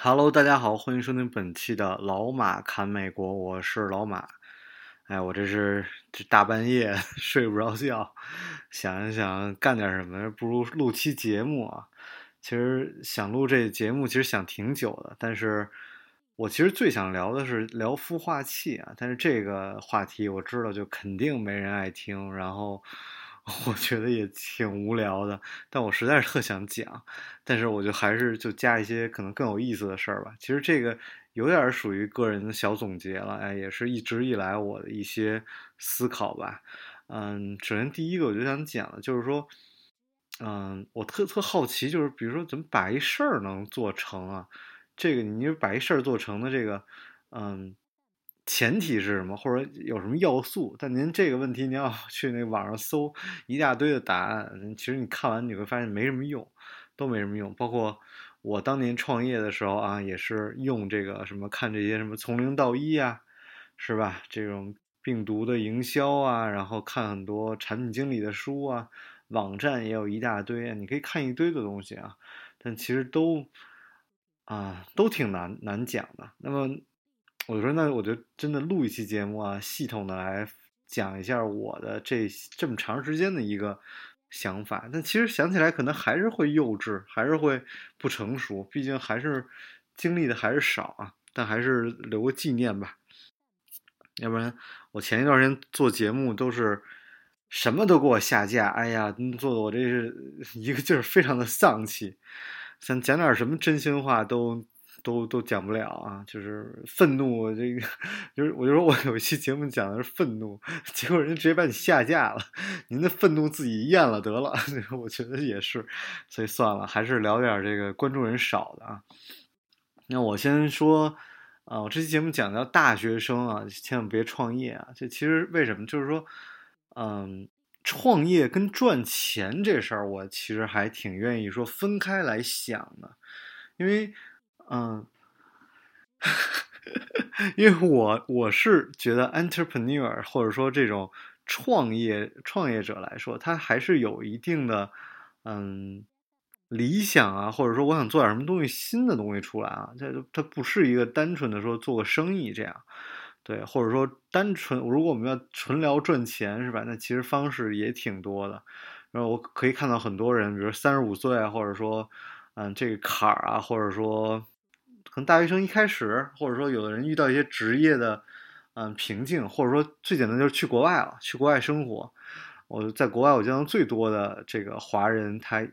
Hello，大家好，欢迎收听本期的老马侃美国，我是老马。哎，我这是这大半夜 睡不着觉，想一想干点什么，不如录期节目啊。其实想录这节目，其实想挺久的，但是我其实最想聊的是聊孵化器啊。但是这个话题我知道就肯定没人爱听，然后。我觉得也挺无聊的，但我实在是特想讲，但是我就还是就加一些可能更有意思的事儿吧。其实这个有点属于个人的小总结了，哎，也是一直以来我的一些思考吧。嗯，首先第一个我就想讲的就是说，嗯，我特特好奇，就是比如说怎么把一事儿能做成啊？这个你把一事儿做成的这个，嗯。前提是什么，或者有什么要素？但您这个问题，您要 去那网上搜一大堆的答案，其实你看完你会发现没什么用，都没什么用。包括我当年创业的时候啊，也是用这个什么看这些什么从零到一啊，是吧？这种病毒的营销啊，然后看很多产品经理的书啊，网站也有一大堆，你可以看一堆的东西啊，但其实都啊都挺难难讲的。那么。我说，那我就真的录一期节目啊，系统的来讲一下我的这这么长时间的一个想法。但其实想起来，可能还是会幼稚，还是会不成熟，毕竟还是经历的还是少啊。但还是留个纪念吧。要不然，我前一段时间做节目都是什么都给我下架，哎呀，做的我这是 一个劲儿，非常的丧气，想讲点什么真心话都。都都讲不了啊，就是愤怒，这个就是我就说我有一期节目讲的是愤怒，结果人家直接把你下架了，您的愤怒自己咽了得了，我觉得也是，所以算了，还是聊点这个关注人少的啊。那我先说啊，我这期节目讲到大学生啊，千万别创业啊。这其实为什么？就是说，嗯，创业跟赚钱这事儿，我其实还挺愿意说分开来想的，因为。嗯，因为我我是觉得 entrepreneur 或者说这种创业创业者来说，他还是有一定的嗯理想啊，或者说我想做点什么东西新的东西出来啊，这它不是一个单纯的说做个生意这样，对，或者说单纯如果我们要纯聊赚钱是吧？那其实方式也挺多的，然后我可以看到很多人，比如三十五岁啊，或者说嗯这个坎儿啊，或者说。大学生一开始，或者说有的人遇到一些职业的，嗯瓶颈，或者说最简单就是去国外了，去国外生活。我在国外我见到最多的这个华人，他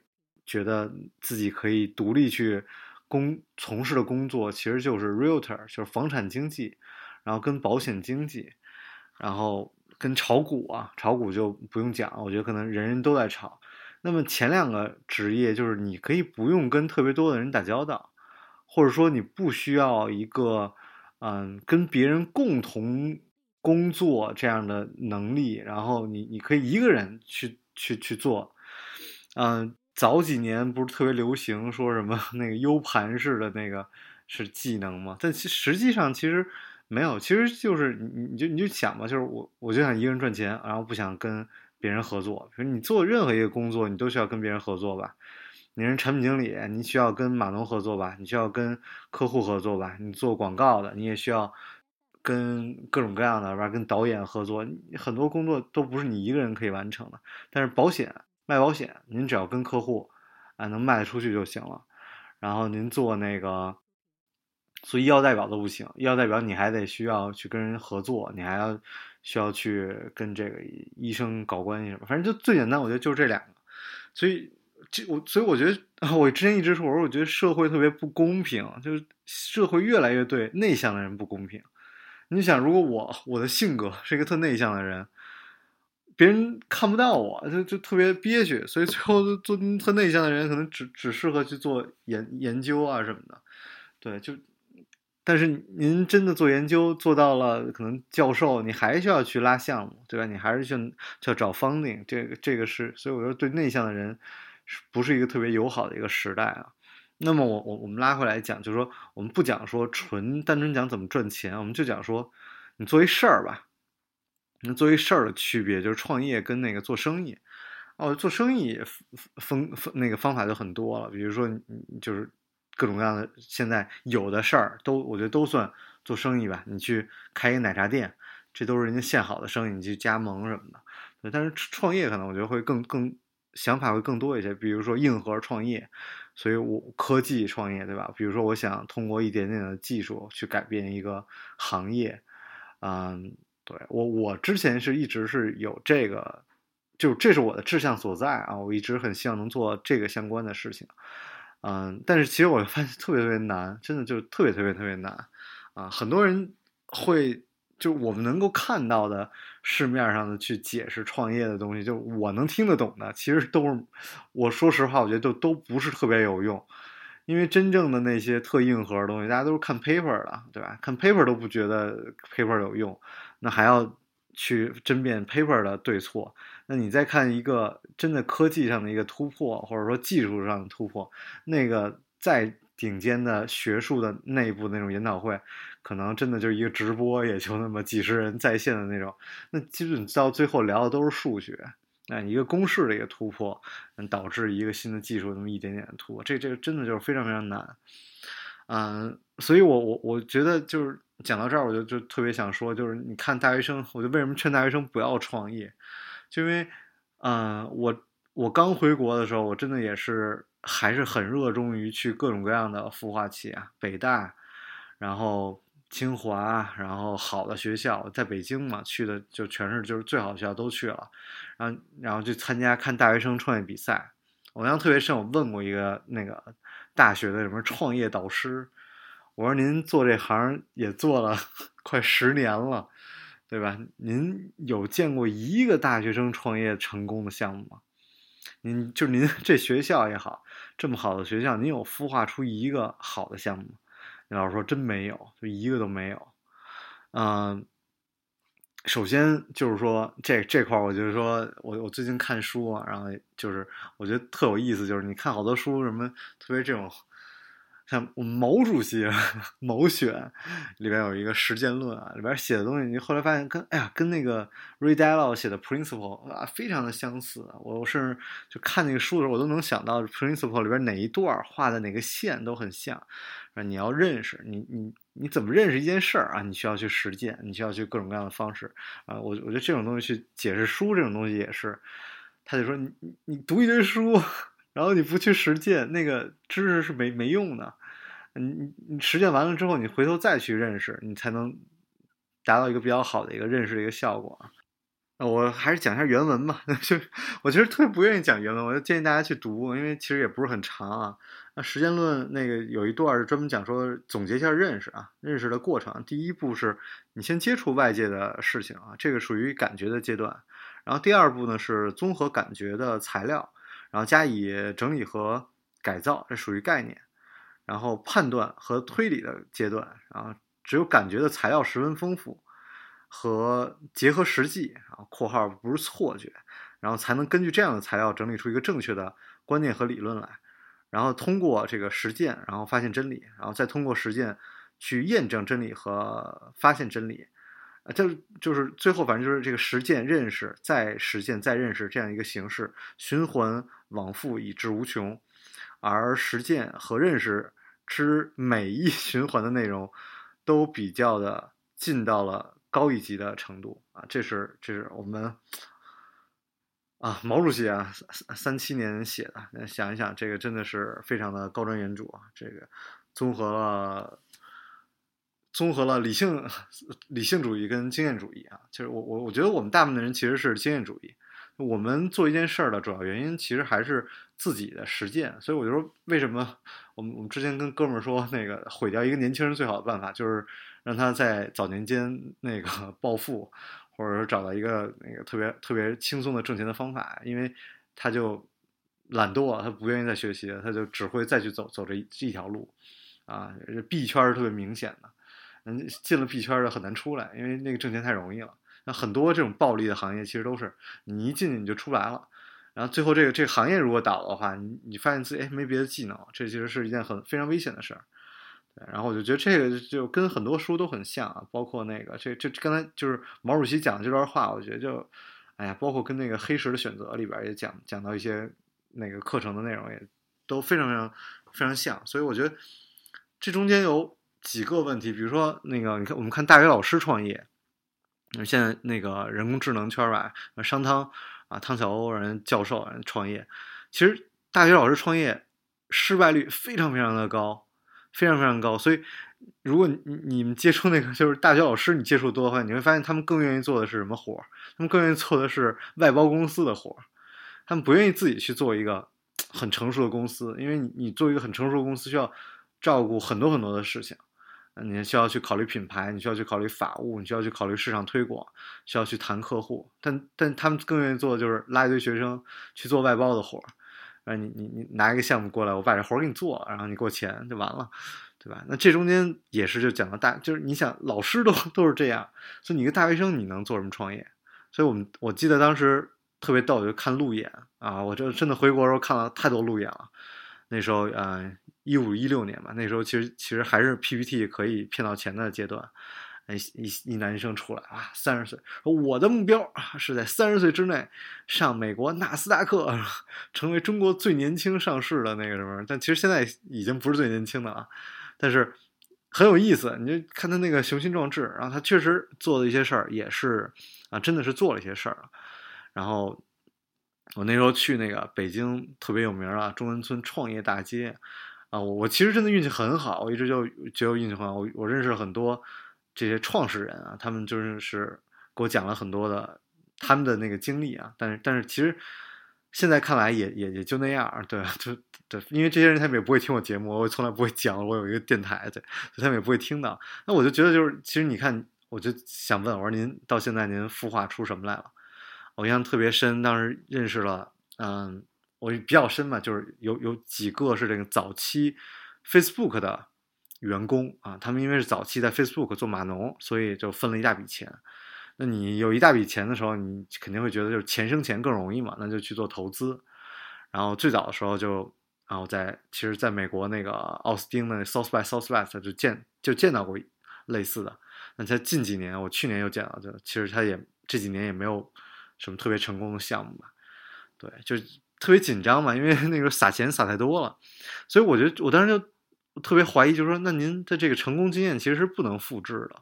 觉得自己可以独立去工从事的工作，其实就是 realtor，就是房产经纪，然后跟保险经纪，然后跟炒股啊，炒股就不用讲，我觉得可能人人都在炒。那么前两个职业就是你可以不用跟特别多的人打交道。或者说你不需要一个，嗯，跟别人共同工作这样的能力，然后你你可以一个人去去去做，嗯，早几年不是特别流行说什么 那个 U 盘式的那个是技能吗？但其实际上其实没有，其实就是你你就你就想吧，就是我我就想一个人赚钱，然后不想跟别人合作。比如你做任何一个工作，你都需要跟别人合作吧。你是产品经理，你需要跟码农合作吧？你需要跟客户合作吧？你做广告的，你也需要跟各种各样的，吧？跟导演合作。很多工作都不是你一个人可以完成的。但是保险卖保险，您只要跟客户啊能卖得出去就行了。然后您做那个做医药代表都不行，医药代表你还得需要去跟人合作，你还要需要去跟这个医生搞关系什么。反正就最简单，我觉得就是这两个。所以。这我所以我觉得我之前一直说，我说我觉得社会特别不公平，就是社会越来越对内向的人不公平。你想，如果我我的性格是一个特内向的人，别人看不到我，就就特别憋屈，所以最后做特内向的人可能只只适合去做研研究啊什么的。对，就但是您真的做研究做到了可能教授，你还需要去拉项目，对吧？你还是去去找 funding，这个这个是，所以我说对内向的人不是一个特别友好的一个时代啊？那么我我我们拉回来讲，就是说我们不讲说纯单纯讲怎么赚钱，我们就讲说你做一事儿吧。那做一事儿的区别就是创业跟那个做生意。哦，做生意分分那个方法就很多了，比如说你就是各种各样的现在有的事儿都我觉得都算做生意吧。你去开一个奶茶店，这都是人家现好的生意，你去加盟什么的。但是创业可能我觉得会更更想法会更多一些，比如说硬核创业。所以我科技创业，对吧？比如说，我想通过一点点的技术去改变一个行业，嗯，对我，我之前是一直是有这个，就这是我的志向所在啊！我一直很希望能做这个相关的事情，嗯，但是其实我发现特别特别难，真的就特别特别特别难啊！很多人会。就我们能够看到的市面上的去解释创业的东西，就我能听得懂的，其实都是我说实话，我觉得都都不是特别有用，因为真正的那些特硬核的东西，大家都是看 paper 的，对吧？看 paper 都不觉得 paper 有用，那还要去争辩 paper 的对错？那你再看一个真的科技上的一个突破，或者说技术上的突破，那个在。顶尖的学术的内部那种研讨会，可能真的就是一个直播，也就那么几十人在线的那种。那基本到最后聊的都是数学，那一个公式的一个突破，导致一个新的技术那么一点点的突破，这这个真的就是非常非常难。嗯，所以我我我觉得就是讲到这儿，我就就特别想说，就是你看大学生，我就为什么劝大学生不要创业，就因为，嗯，我我刚回国的时候，我真的也是。还是很热衷于去各种各样的孵化器啊，北大，然后清华，然后好的学校，在北京嘛，去的就全是就是最好的学校都去了，然后然后去参加看大学生创业比赛。我印象特别深，我问过一个那个大学的什么创业导师，我说您做这行也做了 快十年了，对吧？您有见过一个大学生创业成功的项目吗？您就您这学校也好，这么好的学校，您有孵化出一个好的项目吗？老师说真没有，就一个都没有。嗯，首先就是说这这块，我就是说我我最近看书啊，然后就是我觉得特有意思，就是你看好多书，什么特别这种。像我们毛主席《毛选》里边有一个实践论啊，里边写的东西，你后来发现跟哎呀，跟那个 Ray Dalio 写的 Principle 啊，非常的相似。我甚至就看那个书的时候，我都能想到 Principle 里边哪一段画的哪个线都很像。你要认识你你你怎么认识一件事儿啊？你需要去实践，你需要去各种各样的方式啊。我我觉得这种东西去解释书这种东西也是，他就说你你读一堆书。然后你不去实践，那个知识是没没用的。你你你实践完了之后，你回头再去认识，你才能达到一个比较好的一个认识的一个效果。啊我还是讲一下原文吧。就我其实特别不愿意讲原文，我就建议大家去读，因为其实也不是很长啊。那实践论那个有一段是专门讲说总结一下认识啊，认识的过程。第一步是你先接触外界的事情啊，这个属于感觉的阶段。然后第二步呢是综合感觉的材料。然后加以整理和改造，这属于概念。然后判断和推理的阶段，然后只有感觉的材料十分丰富，和结合实际啊（括号不是错觉），然后才能根据这样的材料整理出一个正确的观念和理论来。然后通过这个实践，然后发现真理，然后再通过实践去验证真理和发现真理。啊，就就是最后，反正就是这个实践、认识、再实践、再认识这样一个形式，循环往复，以至无穷。而实践和认识之每一 循环的内容，都比较的进到了高一级的程度啊。这是这是我们啊，毛主席啊，三三七年写的。想一想，这个真的是非常的高瞻远瞩啊。这个综合了。综合了理性、理性主义跟经验主义啊，其实我我我觉得我们大部分的人其实是经验主义。我们做一件事儿的主要原因其实还是自己的实践，所以我就说，为什么我们我们之前跟哥们儿说，那个毁掉一个年轻人最好的办法就是让他在早年间 那个 暴富，或者说找到一个那个特别特别轻松的挣钱的方法，因为他就懒惰，他不愿意再学习，他就只会再去走走这一条路。啊，这币圈是特别明显的，嗯，进了币圈的很难出来，因为那个挣钱太容易了。那很多这种暴利的行业其实都是你一进去你就出不来了，然后最后这个这个行业如果倒的话，你你发现自己哎没别的技能，这其实是一件很非常危险的事儿。然后我就觉得这个就跟很多书都很像啊，包括那个这这刚才就是毛主席讲的这段话，我觉得就哎呀，包括跟那个黑石的选择里边也讲讲到一些那个课程的内容也都非常非常非常像，所以我觉得这中间有几个问题，比如说那个你看我们看大学老师创业。现在那个人工智能圈吧，商汤啊，汤小欧人教授人创业，其实大学老师创业失败率非常非常的高，非常非常高。所以，如果你你们接触那个就是大学老师，你接触多的话，你会发现他们更愿意做的是什么活他们更愿意做的是外包公司的活他们不愿意自己去做一个很成熟的公司，因为你你做一个很成熟的公司需要照顾很多很多的事情。你需要去考虑品牌，你需要去考虑法务，你需要去考虑市场推广，需要去谈客户。但但他们更愿意做的就是拉一堆学生去做外包的活儿。啊，你你你拿一个项目过来，我把这活儿给你做，然后你给我钱就完了，对吧？那这中间也是就讲到大，就是你想老师都都是这样，所以你一个大学生你能做什么创业？所以我们我记得当时特别逗，就看路演啊，我这真的回国的时候看了太多路演了。那时候啊。一五一六年吧，那时候其实其实还是 PPT 可以骗到钱的阶段，哎，一一男生出来啊，三十岁，我的目标是在三十岁之内上美国纳斯达克，成为中国最年轻上市的那个什么。但其实现在已经不是最年轻的了，但是很有意思。你就看他那个雄心壮志，然后他确实做的一些事儿也是啊，真的是做了一些事儿。然后我那时候去那个北京特别有名啊，中关村创业大街。啊，我我其实真的运气很好，我一直就觉得运气很好。我我认识很多这些创始人啊，他们就是是给我讲了很多的他们的那个经历啊。但是但是其实现在看来也也也就那样，对 就对，因为这些人他们也不会听我节目，我从来不会讲我有一个电台，对，他们也不会听到。那我就觉得就是，其实你看，我就想问，我说您到现在您孵化出什么来了？我印象特别深，当时认识了，嗯。我比较深嘛，就是有有几个是这个早期 Facebook 的员工啊，他们因为是早期在 Facebook 做码农，所以就分了一大笔钱。那你有一大笔钱的时候，你肯定会觉得就是钱生钱更容易嘛，那就去做投资。然后最早的时候就，然后在其实在美国那个奥斯汀的 South by Southwest 就见就见到过类似的。那在近几年，我去年又见到，就其实他也这几年也没有什么特别成功的项目吧。对，就。特别紧张嘛，因为 那个撒钱撒太多了，所以我觉得我当时就特别怀疑，就是说，那您的这个成功经验其实是不能复制的，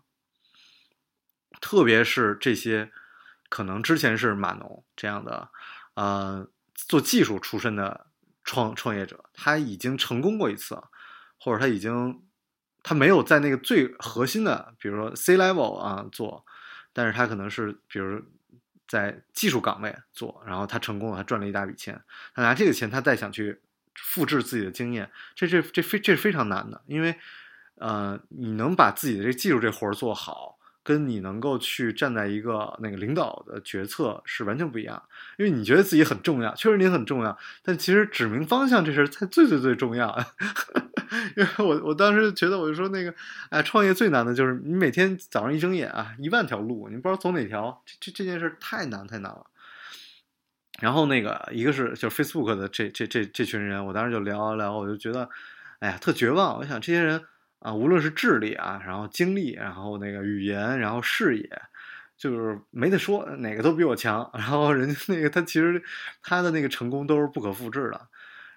特别是这些可能之前是码农这样的，呃，做技术出身的创创业者，他已经成功过一次，或者他已经他没有在那个最核心的，比如说 C level 啊做，但是他可能是比如。在技术岗位做，然后他成功了，他赚了一大笔钱。他拿这个钱，他再想去复制自己的经验，这这这非这是非常难的，因为，呃，你能把自己的这技术这活儿做好。跟你能够去站在一个那个领导的决策是完全不一样，因为你觉得自己很重要，确实你很重要，但其实指明方向这事才最最最重要。因为我我当时觉得，我就说那个，哎，创业最难的就是你每天早上一睁眼啊，一万条路，你不知道走哪条，这这这件事太难太难了。然后那个一个是就是 Facebook 的这这这这群人，我当时就聊聊，我就觉得，哎呀，特绝望。我想这些人。啊，无论是智力啊，然后精力，然后那个语言，然后视野，就是没得说，哪个都比我强。然后人家那个他其实他的那个成功都是不可复制的。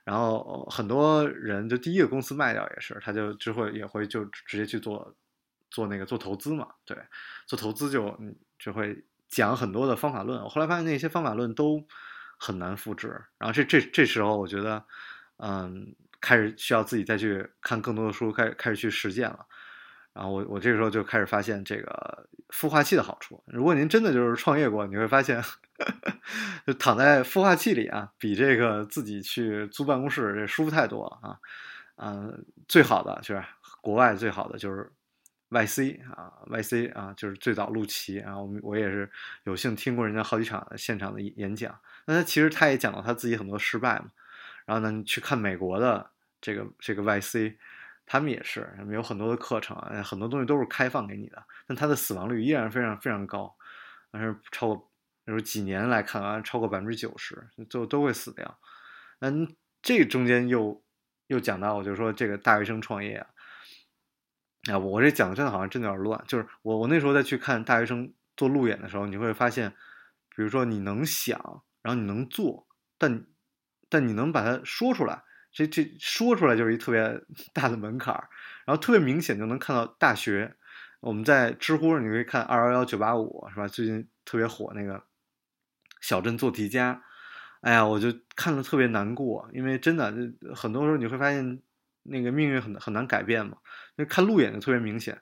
然后很多人就第一个公司卖掉也是，他就之后也会就直接去做做那个做投资嘛，对，做投资就就会讲很多的方法论。我后来发现那些方法论都很难复制。然后这这这时候我觉得，嗯。开始需要自己再去看更多的书，开始开始去实践了。然后我我这个时候就开始发现这个孵化器的好处。如果您真的就是创业过，你会发现，就躺在孵化器里啊，比这个自己去租办公室这舒服太多了啊。嗯，最好的就是国外最好的就是 YC 啊，YC 啊，就是最早陆琪。然后我我也是有幸听过人家好几场现场的演讲。那他其实他也讲到他自己很多失败嘛。然后呢，你去看美国的。这个这个 YC，他们也是，他们有很多的课程，很多东西都是开放给你的，但它的死亡率依然非常非常高，但是超过，比如几年来看啊，超过百分之九十，最后都会死掉。嗯，这中间又又讲到，我就说这个大学生创业啊，啊，我这讲的真的好像真的有点乱。就是我我那时候再去看大学生做路演的时候，你会发现，比如说你能想，然后你能做，但但你能把它说出来，这这说出来就是一特别大的门槛儿，然后特别明显就能看到大学。我们在知乎上你可以看二幺幺九八五是吧？最近特别火那个小镇做题家。哎呀，我就看了特别难过，因为真的，很多时候你会发现，那个命运很很难改变嘛。那看路演就特别明显，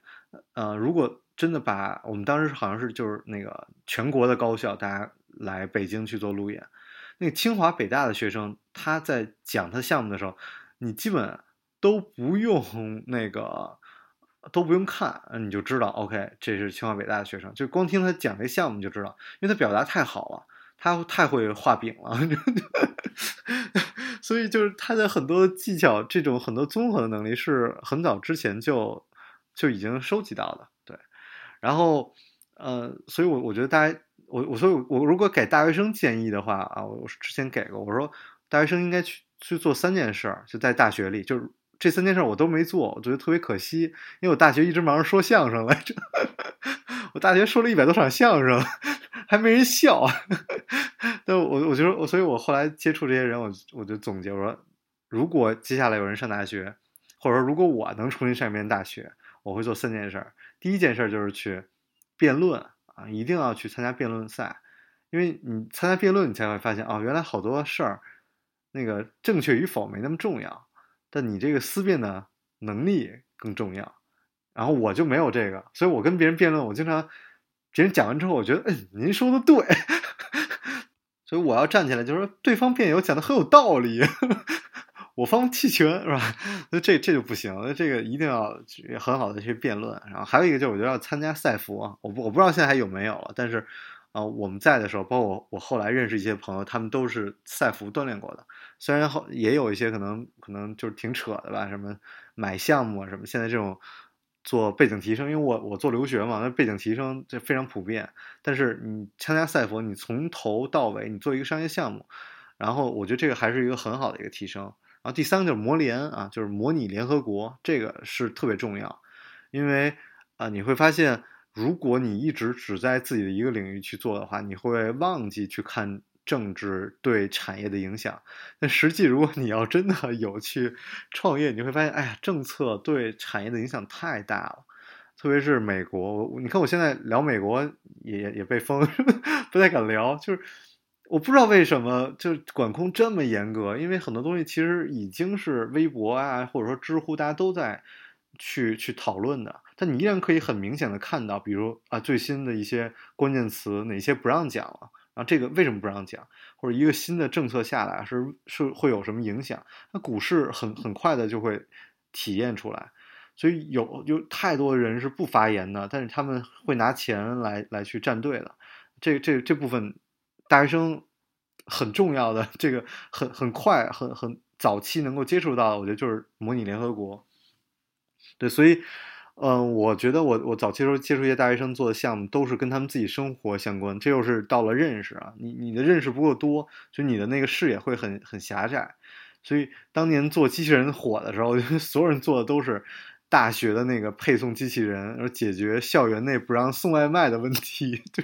呃，如果真的把我们当时好像是就是那个全国的高校，大家来北京去做路演，那个清华北大的学生他在讲他项目的时候，你基本都不用 那个都不用看，你就知道，OK，这是清华北大的学生，就光听他讲这项目就知道，因为他表达太好了。他太会画饼了，所以就是他的很多技巧，这种很多综合的能力是很早之前就就已经收集到的。对，然后呃，所以我我觉得大家，我我所以，我如果给大学生建议的话啊，我之前给过，我说大学生应该去去做三件事，就在大学里，就是这三件事我都没做，我觉得特别可惜，因为我大学一直忙着说相声来着，我大学说了一百多场相声。还没人笑，但我我觉得我，所以我后来接触这些人，我我就总结我说，如果接下来有人上大学，或者说如果我能重新上一遍大学，我会做三件事。第一件事就是去辩论啊，一定要去参加辩论赛，因为你参加辩论，你才会发现哦，原来好多事儿，那个正确与否没那么重要，但你这个思辨的能力更重要。然后我就没有这个，所以我跟别人辩论，我经常。别人讲完之后，我觉得，嗯，您说的对，所以我要站起来，就是说对方辩友讲的很有道理，我方弃权，是吧？那这这就不行，那这个一定要很好的去辩论。然后还有一个就是，我觉得要参加赛服，我不我不知道现在还有没有了，但是啊，我们在的时候，包括我后来认识一些朋友，他们都是赛服锻炼过的。虽然后也有一些可能可能就是挺扯的吧，什么买项目啊什么，现在这种。做背景提升，因为我我做留学嘛，那背景提升这非常普遍。但是你参加赛佛，你从头到尾你做一个商业项目，然后我觉得这个还是一个很好的一个提升。然后第三个就是模联啊，就是模拟联合国，这个是特别重要，因为啊你会发现，如果你一直只在自己的一个领域去做的话，你会忘记去看。政治对产业的影响，那实际如果你要真的 有去创业，你会发现，哎呀，政策对产业的影响太大了，特别是美国。你看我现在聊美国也也被封，不太敢聊，就是我不知道为什么就管控这么严格，因为很多东西其实已经是微博啊，或者说知乎大家都在去去讨论的，但你依然可以很明显的看到，比如啊最新的一些关键词哪些不让讲了。啊，这个为什么不让讲？或者一个新的政策下来是是会有什么影响？那股市很很快的就会体验出来，所以有有太多人是不发言的，但是他们会拿钱来来去站队的。这这这部分大学生很重要的，这个很很快很很早期能够接触到，我觉得就是模拟联合国。对，所以。嗯，我觉得我我早期时候接触一些大学生做的项目，都是跟他们自己生活相关。这又是到了认识啊，你你的认识不够多，就你的那个视野会很很狭窄。所以当年做机器人火的时候，所有人做的都是大学的那个配送机器人，然后解决校园内不让送外卖的问题。就，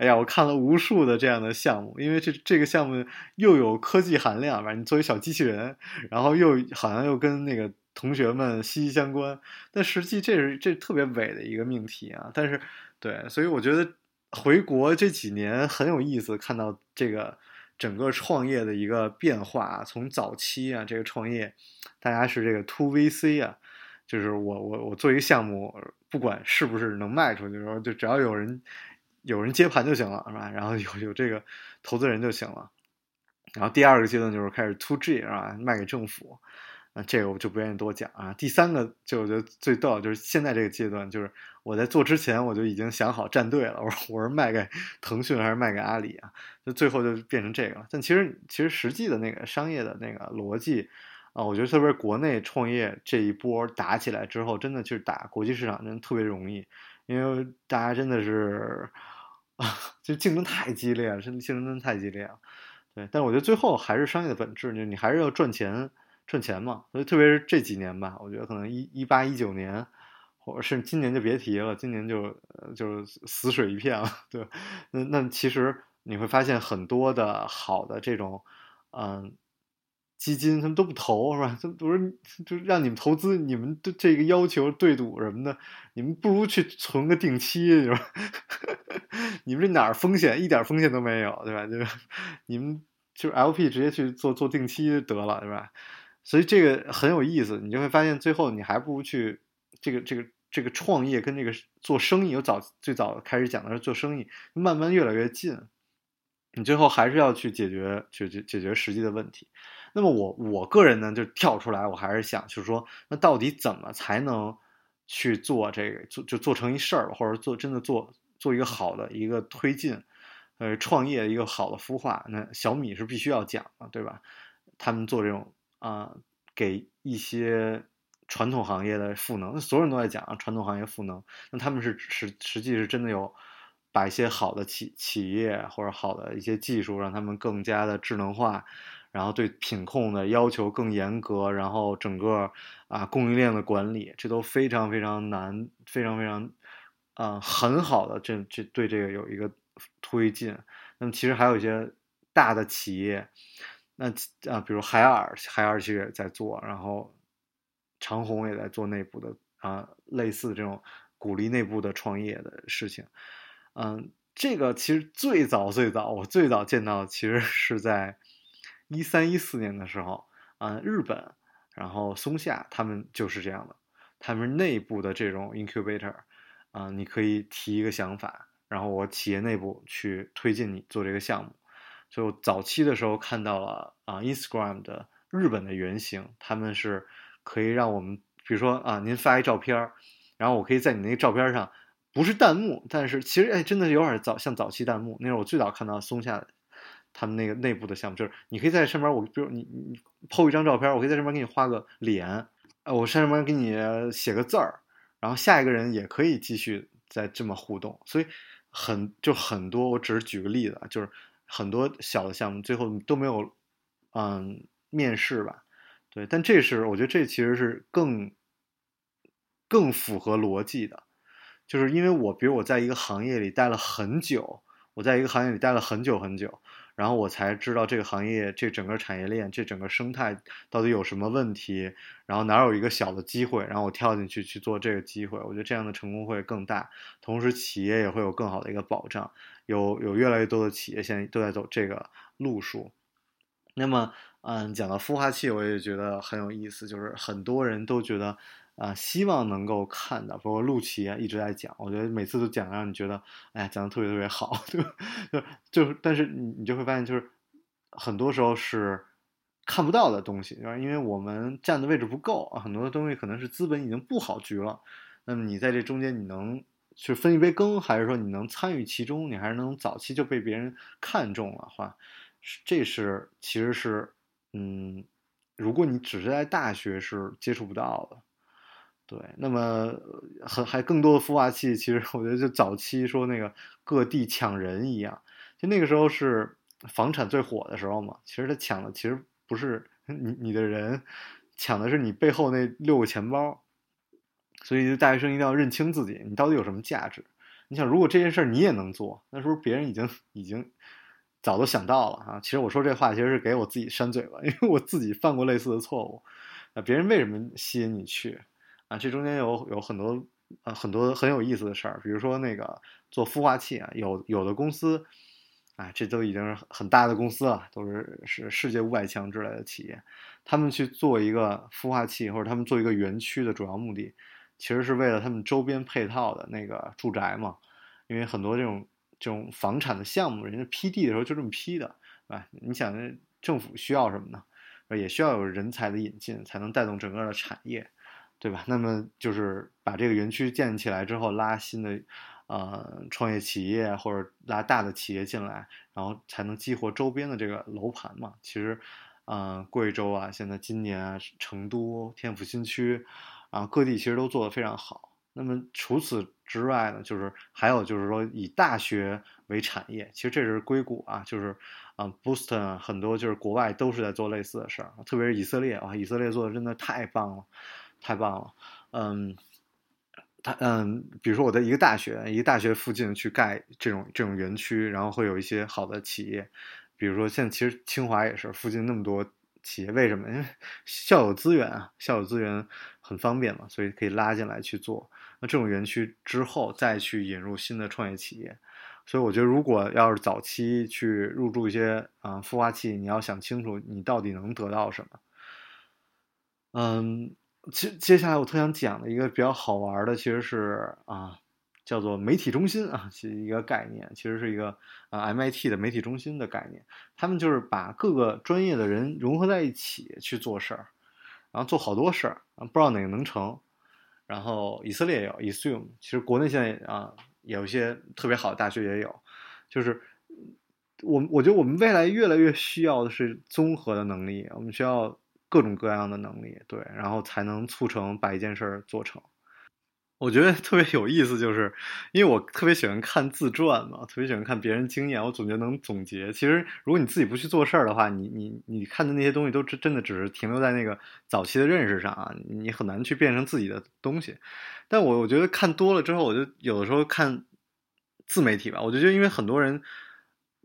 哎呀，我看了无数的这样的项目，因为这这个项目又有科技含量吧，你作为小机器人，然后又好像又跟那个。同学们息息相关，但实际这是这特别伪的一个命题啊！但是，对，所以我觉得回国这几年很有意思，看到这个整个创业的一个变化。从早期啊，这个创业，大家是这个 to VC 啊，就是我我我做一个项目，不管是不是能卖出去，说就只要有人有人接盘就行了，是吧？然后有有这个投资人就行了。然后第二个阶段就是开始 to G 是吧？卖给政府。啊，这个我就不愿意多讲啊。第三个就我觉得最逗，就是现在这个阶段，就是我在做之前我就已经想好站队了。我说我是卖给腾讯还是卖给阿里啊？就最后就变成这个了。但其实其实实际的那个商业的那个逻辑啊，我觉得特别是国内创业这一波打起来之后，真的就是打国际市场真的特别容易，因为大家真的是啊，就竞争太激烈了，真的竞争真的太激烈了。对，但是我觉得最后还是商业的本质，就是你还是要赚钱，赚钱嘛。所以特别是这几年吧，我觉得可能一一八一九年，或者是今年就别提了，今年就就是死水一片了。对，那那其实你会发现很多的好的这种，嗯。基金他们都不投是吧？他不是就让你们投资，你们的这个要求对赌什么的，你们不如去存个定期是吧？你们这哪儿风险一点风险都没有，对吧？就是你们就是 LP 直接去做做定期得了，对吧？所以这个很有意思，你就会发现最后你还不如去这个这个这个创业跟这个做生意，我早最早开始讲的是做生意，慢慢越来越近，你最后还是要去解决解决解决实际的问题。那么我我个人呢，就跳出来，我还是想，就是说，那到底怎么才能去做这个，做就做成一事儿，或者做真的做做一个好的一个推进，呃，创业一个好的孵化，那小米是必须要讲的，对吧？他们做这种啊，给一些传统行业的赋能，那所有人都在讲传统行业赋能，那他们是实实际是真的有把一些好的企企业或者好的一些技术，让他们更加的智能化。然后对品控的要求更严格，然后整个啊供应链的管理，这都非常非常难，非常非常啊很好的这这对这个有一个推进。那么其实还有一些大的企业，那啊比如海尔，海尔其实也在做，然后长虹也在做内部的啊类似这种鼓励内部的创业的事情。嗯，这个其实最早最早我最早见到其实是在。一三一四年的时候，啊，日本，然后松下他们就是这样的，他们内部的这种 incubator，啊，你可以提一个想法，然后我企业内部去推进你做这个项目。就早期的时候看到了啊，Instagram 的日本的原型，他们是可以让我们，比如说啊，您发一照片然后我可以在你那个照片上，不是弹幕，但是其实哎，真的有点早像早期弹幕，那是我最早看到松下。他们那个内部的项目就是，你可以在上面，我比如你你 PO 一张照片，我可以在上面给你画个脸，呃，我上面给你写个字儿，然后下一个人也可以继续再这么互动，所以很就很多，我只是举个例子啊，就是很多小的项目最后都没有嗯面试吧，对，但这是我觉得这其实是更更符合逻辑的，就是因为我比如我在一个行业里待了很久，我在一个行业里待了很久很久。然后我才知道这个行业、这整个产业链、这整个生态到底有什么问题，然后哪有一个小的机会，然后我跳进去去做这个机会，我觉得这样的成功会更大，同时企业也会有更好的一个保障。有有越来越多的企业现在都在走这个路数。那么，嗯，讲到孵化器，我也觉得很有意思，就是很多人都觉得。啊，希望能够看到，包括陆琪啊一直在讲，我觉得每次都讲让你觉得，哎，讲的特别特别好，对吧？就就，但是你你就会发现，就是很多时候是看不到的东西，因为我们站的位置不够啊，很多的东西可能是资本已经布好局了，那么你在这中间，你能去分一杯羹，还是说你能参与其中，你还是能早期就被别人看中了，话，这是其实是，嗯，如果你只是在大学是接触不到的。对，那么很还更多的孵化器，其实我觉得就早期说那个各地抢人一样，就那个时候是房产最火的时候嘛。其实他抢的其实不是 你你的人，抢的是你背后那六个钱包。所以大学生一定要认清自己，你到底有什么价值。你想，如果这件事儿你也能做，那是不是别人已经已经早都想到了啊？其实我说这话其实是给我自己扇嘴巴，因为我自己犯过类似的错误。那别人为什么吸引你去？啊，这中间有有很多呃很多很有意思的事儿，比如说那个做孵化器啊，有有的公司，啊，这都已经是很大的公司了，都是是世界五百强之类的企业，他们去做一个孵化器或者他们做一个园区的主要目的，其实是为了他们周边配套的那个住宅嘛，因为很多这种这种房产的项目，人家批地的时候就这么批的，啊，你想政府需要什么呢？也需要有人才的引进，才能带动整个的产业。对吧？那么就是把这个园区建起来之后，拉新的，呃，创业企业或者拉大的企业进来，然后才能激活周边的这个楼盘嘛。其实，啊、贵州啊，现在今年啊，成都、天府新区啊，各地其实都做得非常好。那么除此之外呢，就是还有就是说以大学为产业，其实这是硅谷啊，就是啊，Boston，很多就是国外都是在做类似的事儿，特别是以色列啊，以色列做的真的太棒了，太棒了，嗯。他嗯，比如说我在一个大学，一个大学附近去盖这种这种园区，然后会有一些好的企业，比如说现在其实清华也是附近那么多企业，为什么？因为 校有资源啊，校有资源很方便嘛，所以可以拉进来去做。那这种园区之后再去引入新的创业企业，所以我觉得如果要是早期去入驻一些啊孵化器，你要想清楚你到底能得到什么。嗯。接接下来我特想讲的一个比较好玩的，其实是啊，叫做媒体中心啊，是一个概念，其实是一个啊 MIT 的媒体中心的概念。他们就是把各个专业的人融合在一起去做事儿，然后做好多事儿，不知道哪个能成。然后以色列也有 e s u m 其实国内现在啊有一些特别好的大学也有，就是我我觉得我们未来越来越需要的是综合的能力，我们需要。各种各样的能力，对，然后才能促成把一件事儿做成。我觉得特别有意思，就是因为我特别喜欢看自传嘛，特别喜欢看别人经验，我总结能总结。其实，如果你自己不去做事儿的话，你你你看的那些东西都真真的只是停留在那个早期的认识上啊，你很难去变成自己的东西。但我我觉得看多了之后，我就有的时候看自媒体吧，我就觉得因为很多人。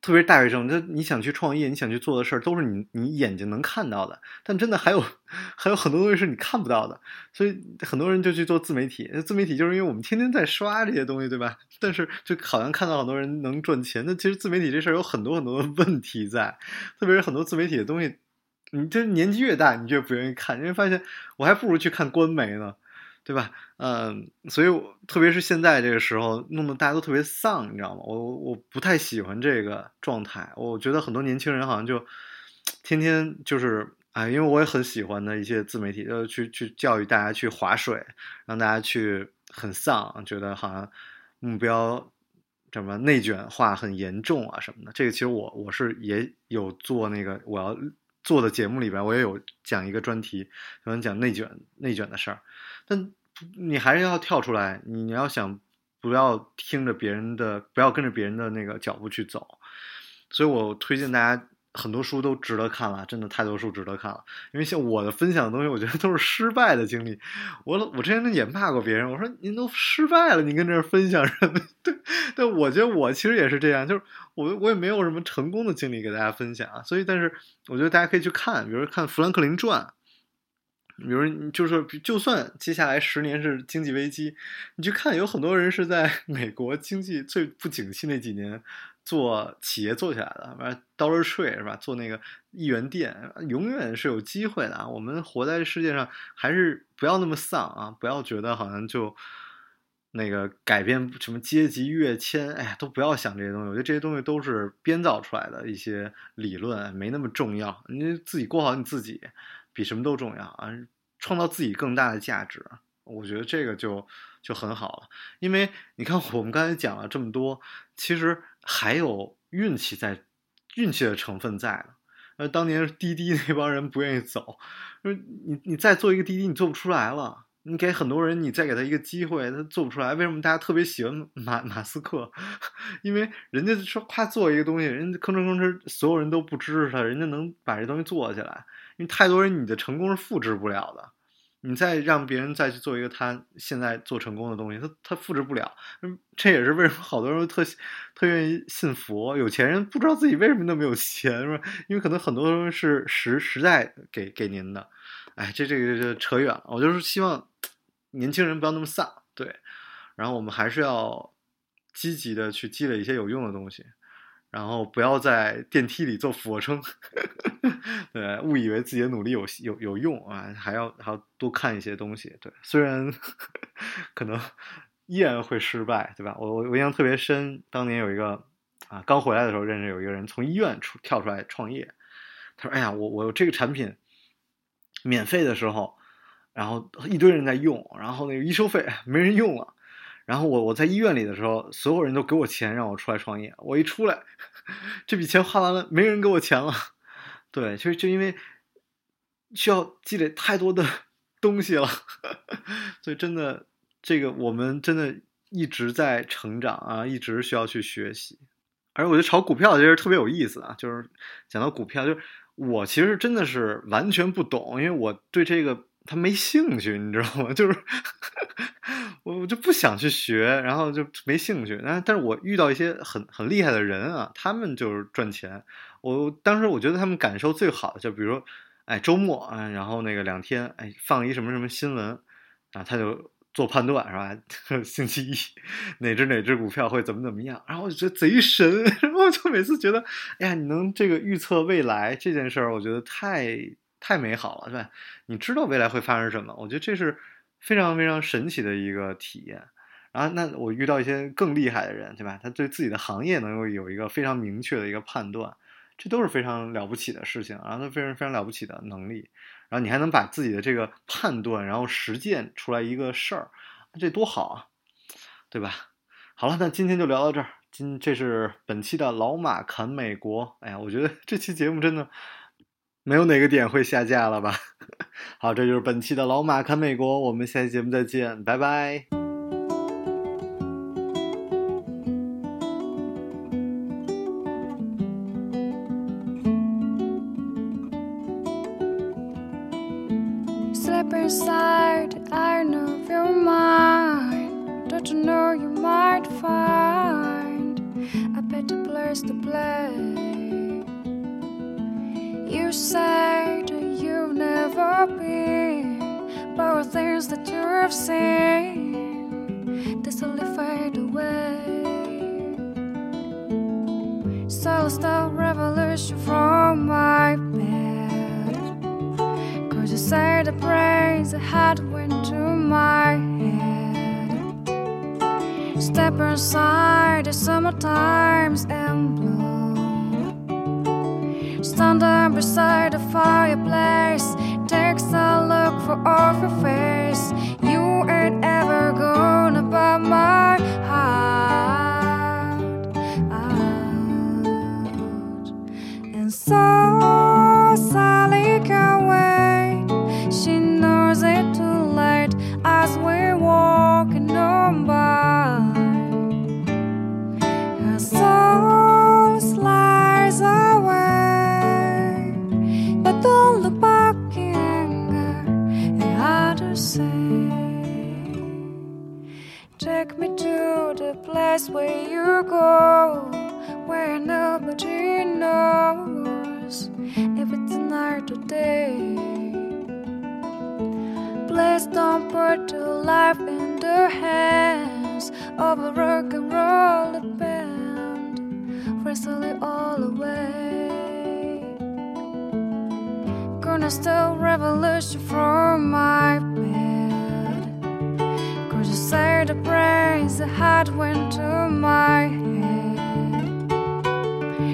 特别是大学生，就你想去创业，你想去做的事儿，都是你你眼睛能看到的。但真的还有还有很多东西是你看不到的，所以很多人就去做自媒体。自媒体就是因为我们天天在刷这些东西，对吧？但是就好像看到很多人能赚钱，那其实自媒体这事儿有很多很多的问题在。特别是很多自媒体的东西，你这年纪越大，你越不愿意看，因为发现我还不如去看官媒呢。对吧？嗯，所以特别是现在这个时候，弄得大家都特别丧，你知道吗？我我不太喜欢这个状态。我觉得很多年轻人好像就天天就是哎，因为我也很喜欢的一些自媒体，就去去教育大家去划水，让大家去很丧，觉得好像目标什么内卷化很严重啊什么的。这个其实我我是也有做那个我要做的节目里边，我也有讲一个专题，专门讲内卷内卷的事儿。但你还是要跳出来，你要想不要听着别人的，不要跟着别人的那个脚步去走。所以我推荐大家很多书都值得看了，真的太多书值得看了。因为像我的分享的东西，我觉得都是失败的经历。我我之前也骂过别人，我说您都失败了，您跟这儿分享什么？对，但我觉得我其实也是这样，就是我我也没有什么成功的经历给大家分享。所以，但是我觉得大家可以去看，比如看《富兰克林传》。比如，就是就算接下来十年是经济危机，你去看，有很多人是在 美国经济最不景气那几年做企业做起来的，完 Dollar Tree 是吧？做那个一元店，永远是有机会的啊！我们活在世界上，还是不要那么丧啊！不要觉得好像就那个改变什么阶级跃迁，哎呀，都不要想这些东西。我觉得这些东西都是编造出来的一些理论，没那么重要。你自己过好你自己。比什么都重要啊！创造自己更大的价值，我觉得这个就就很好了。因为你看，我们刚才讲了这么多，其实还有运气在，运气的成分在呢。呃，当年滴滴那帮人不愿意走，说你你再做一个滴滴，你做不出来了。你给很多人，你再给他一个机会，他做不出来。为什么大家特别喜欢马马斯克？因为人家说他做一个东西，人家吭哧吭哧，所有人都不支持他，人家能把这东西做起来。因为太多人，你的成功是复制不了的。你再让别人再去做一个他现在做成功的东西，他他复制不了。这也是为什么好多人特特愿意信佛。有钱人不知道自己为什么那么有钱，是吧？因为可能很多东西是实实在给给您的。哎，这这个就扯远了。我就是希望年轻人不要那么丧，对。然后我们还是要积极的去积累一些有用的东西。然后不要在电梯里做俯卧撑，对，误以为自己的努力有有有用啊，还要还要多看一些东西，对，虽然 可能依然会失败，对吧？我我我印象特别深，当年有一个啊，刚回来的时候认识有一个人从医院出跳出来创业，他说：“哎呀，我我这个产品免费的时候，然后一堆人在用，然后那个一收费没人用了。”然后我我在医院里的时候，所有人都给我钱让我出来创业。我一出来，这笔钱花完了，没人给我钱了。对，其实就因为需要积累太多的 东西了，所以真的，这个我们真的一直在成长啊，一直需要去学习。而我觉得炒股票其实特别有意思啊，就是讲到股票，就是我其实真的是完全不懂，因为我对这个他没兴趣，你知道吗？就是我我就不想去学，然后就没兴趣。但但是我遇到一些很很厉害的人啊，他们就是赚钱。我当时我觉得他们感受最好的，就比如，哎，周末啊，然后那个两天，哎，放一什么什么新闻啊，他就。做判断是吧？星期一哪只哪只股票会怎么怎么样？然后我就觉得贼神，然后就每次觉得，哎呀，你能这个预测未来这件事儿，我觉得太太美好了，是吧？你知道未来会发生什么？我觉得这是非常非常神奇的一个体验。然后那我遇到一些更厉害的人，对吧？他对自己的行业能够有一个非常明确的一个判断，这都是非常了不起的事情，然后他非常非常了不起的能力。然后你还能把自己的这个判断，然后实践出来一个事儿，这多好啊，对吧？好了，那今天就聊到这儿。今这是本期的老马侃美国。哎呀，我觉得这期节目真的没有哪个点会下架了吧？好，这就是本期的老马侃美国。我们下期节目再见，拜拜。inside I know your mind. Don't you know you might find a better place to play? That you've never been, but things that you've seen, they slowly fade away. So stop revolution from my bed. Cause you say the praise I had went to my head. Step inside the summer times and bloom. Stand beside the fireplace. Takes a look for off your face. You ain't ever gonna Please don't put your life in the hands of a rock and roll band, it all away. Gonna steal revolution from my bed. Could you say the brains the heart went to my head.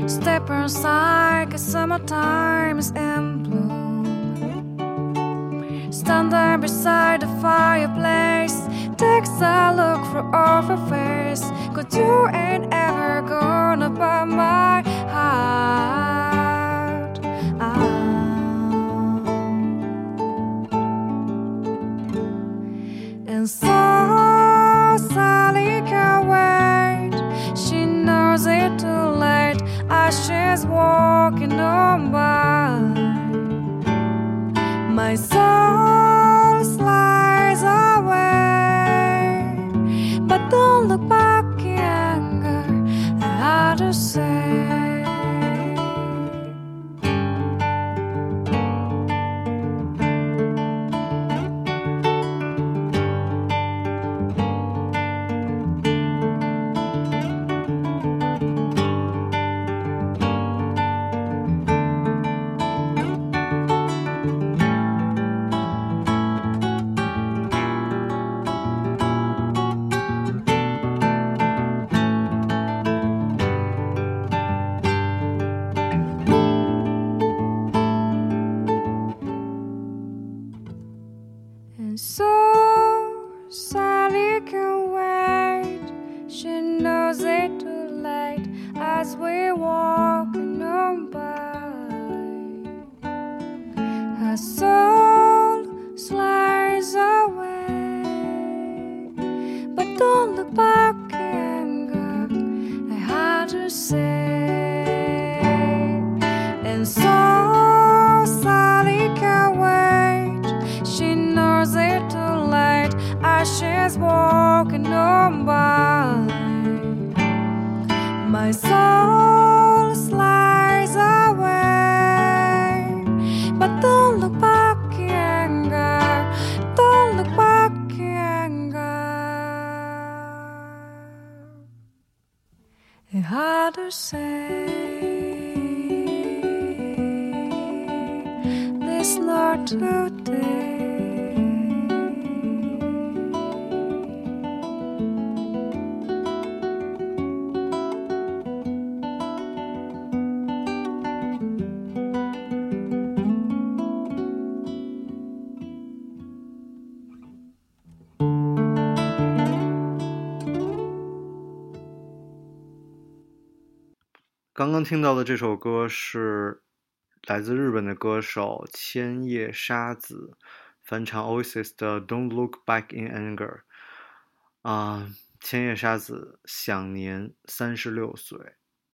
Step inside, cause summertime's in bloom. Stand there beside the fireplace. Takes a look for off her face. Cause you ain't ever gonna buy my heart. Ah. And so to say. ashes walking on by. My soul slides away, but don't look back anger. Don't look back in anger. The to say. This not today. 刚刚听到的这首歌是来自日本的歌手千叶沙子翻唱 Oasis 的《Don't Look Back in Anger》。啊，千叶沙子享年三十六岁。